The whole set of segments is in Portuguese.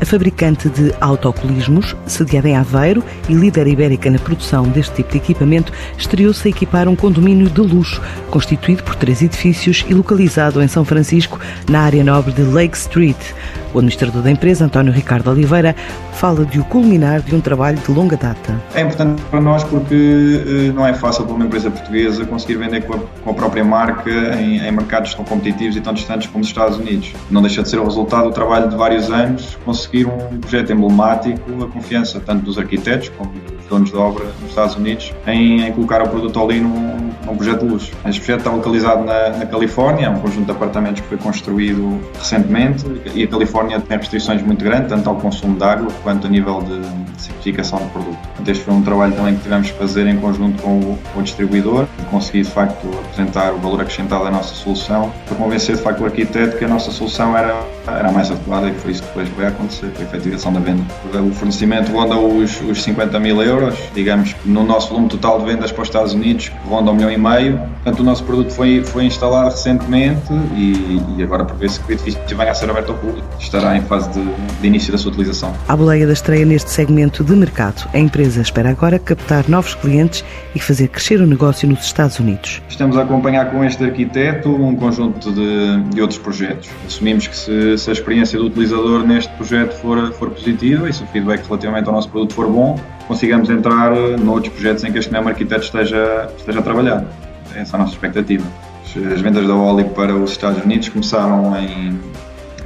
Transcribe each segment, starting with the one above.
a fabricante de autocolismos, sediada em Aveiro e líder ibérica na produção deste tipo de equipamento, estreou-se a equipar um condomínio de luxo, constituído por três edifícios e localizado em São Francisco, na área nobre de Lake Street. O administrador da empresa, António Ricardo Oliveira, fala de o culminar de um trabalho de longa data. É importante para nós porque eh, não é fácil para uma empresa portuguesa conseguir vender com a, com a própria marca em, em, mercados tão competitivos e tão distantes como os Estados Unidos. Não deixa de ser o resultado do trabalho de vários anos conseguir um projeto emblemático, a confiança tanto dos arquitetos como dos donos de obra nos Estados Unidos em, em colocar o produto ali num, num projeto de luz. Este projeto está localizado na, na Califórnia, é um conjunto de apartamentos que foi construído recentemente e a Califórnia Califórnia tem restrições muito grandes, tanto ao consumo de água quanto a nível de certificação de produto. Este foi um trabalho também que tivemos que fazer em conjunto com o, com o distribuidor conseguir de facto apresentar o valor acrescentado da nossa solução para convencer de facto o arquiteto que a nossa solução era, era mais adequada e foi isso que depois veio a acontecer, a efetivação da venda. O fornecimento ronda os, os 50 mil euros, digamos que no nosso volume total de vendas para os Estados Unidos, que ronda um milhão e meio. Portanto, o nosso produto foi, foi instalado recentemente e, e agora por ver se o edifício venha a ser aberto ao público estará em fase de, de início da sua utilização. À boleia da estreia neste segmento de mercado, a empresa espera agora captar novos clientes e fazer crescer o negócio nos Estados Unidos. Estamos a acompanhar com este arquiteto um conjunto de, de outros projetos. Assumimos que se, se, a experiência do utilizador neste projeto for, for positiva e se o feedback relativamente ao nosso produto for bom, consigamos entrar noutros projetos em que este mesmo arquiteto esteja, esteja a trabalhar. Essa é a nossa expectativa. As vendas da Oli para os Estados Unidos começaram em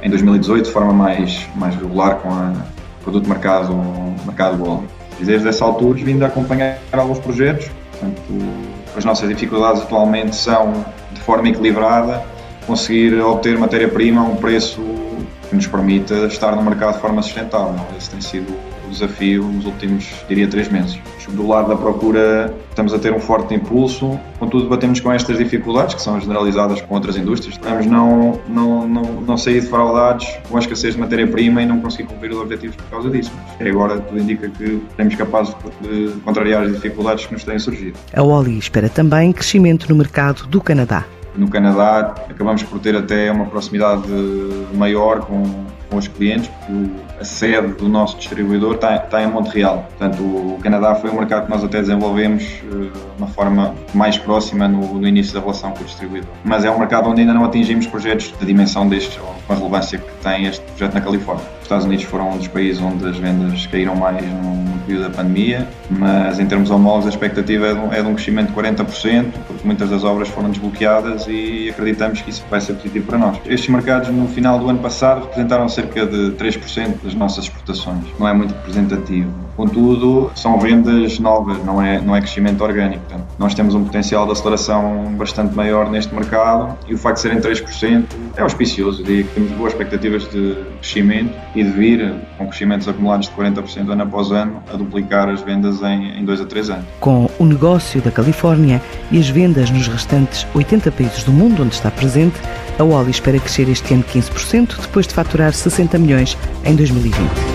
em 2018 de forma mais, mais regular com o produto mercado, mercado global. E desde essa altura vindo a acompanhar alguns projetos, portanto, as nossas dificuldades atualmente são, de forma equilibrada, conseguir obter matéria-prima a um preço que nos permita estar no mercado de forma sustentável. Esse tem sido o desafio nos últimos, diria, três meses. Do lado da procura, estamos a ter um forte impulso, contudo, batemos com estas dificuldades, que são generalizadas com outras indústrias. Esperamos não, não, não, não sair defraudados com a escassez de matéria-prima e não conseguir cumprir os objetivos por causa disso. Mas agora tudo indica que seremos capazes de contrariar as dificuldades que nos têm surgido. A Oli espera também crescimento no mercado do Canadá. No Canadá, acabamos por ter até uma proximidade maior com, com os clientes, porque a sede do nosso distribuidor está, está em Montreal. Portanto, o Canadá foi um mercado que nós até desenvolvemos eh, de uma forma mais próxima no, no, início da relação com o distribuidor. Mas é um mercado onde ainda não atingimos projetos de dimensão destes, ou com a relevância que tem este projeto na Califórnia. Os Estados Unidos foram um dos países onde as vendas caíram mais no, período da pandemia, mas em termos homólogos a expectativa é de, um, é de um crescimento de 40%, porque muitas das obras foram desbloqueadas e acreditamos que isso vai ser positivo para nós. Estes mercados no final do ano passado representaram cerca de 3% das nossas exportações. Não é muito representativo. Contudo, são vendas novas, não é, não é crescimento orgânico. Portanto, nós temos um potencial de aceleração bastante maior neste mercado e o facto de serem 3% é auspicioso. Diria que temos boas expectativas de crescimento e de vir com crescimentos acumulados de 40% ano após ano a duplicar as vendas em, em 2 a 3 anos. Com o negócio da Califórnia e as vendas nos restantes 80 países do mundo onde está presente, a Oli espera crescer este ano 15%, depois de faturar 60 milhões em 2020.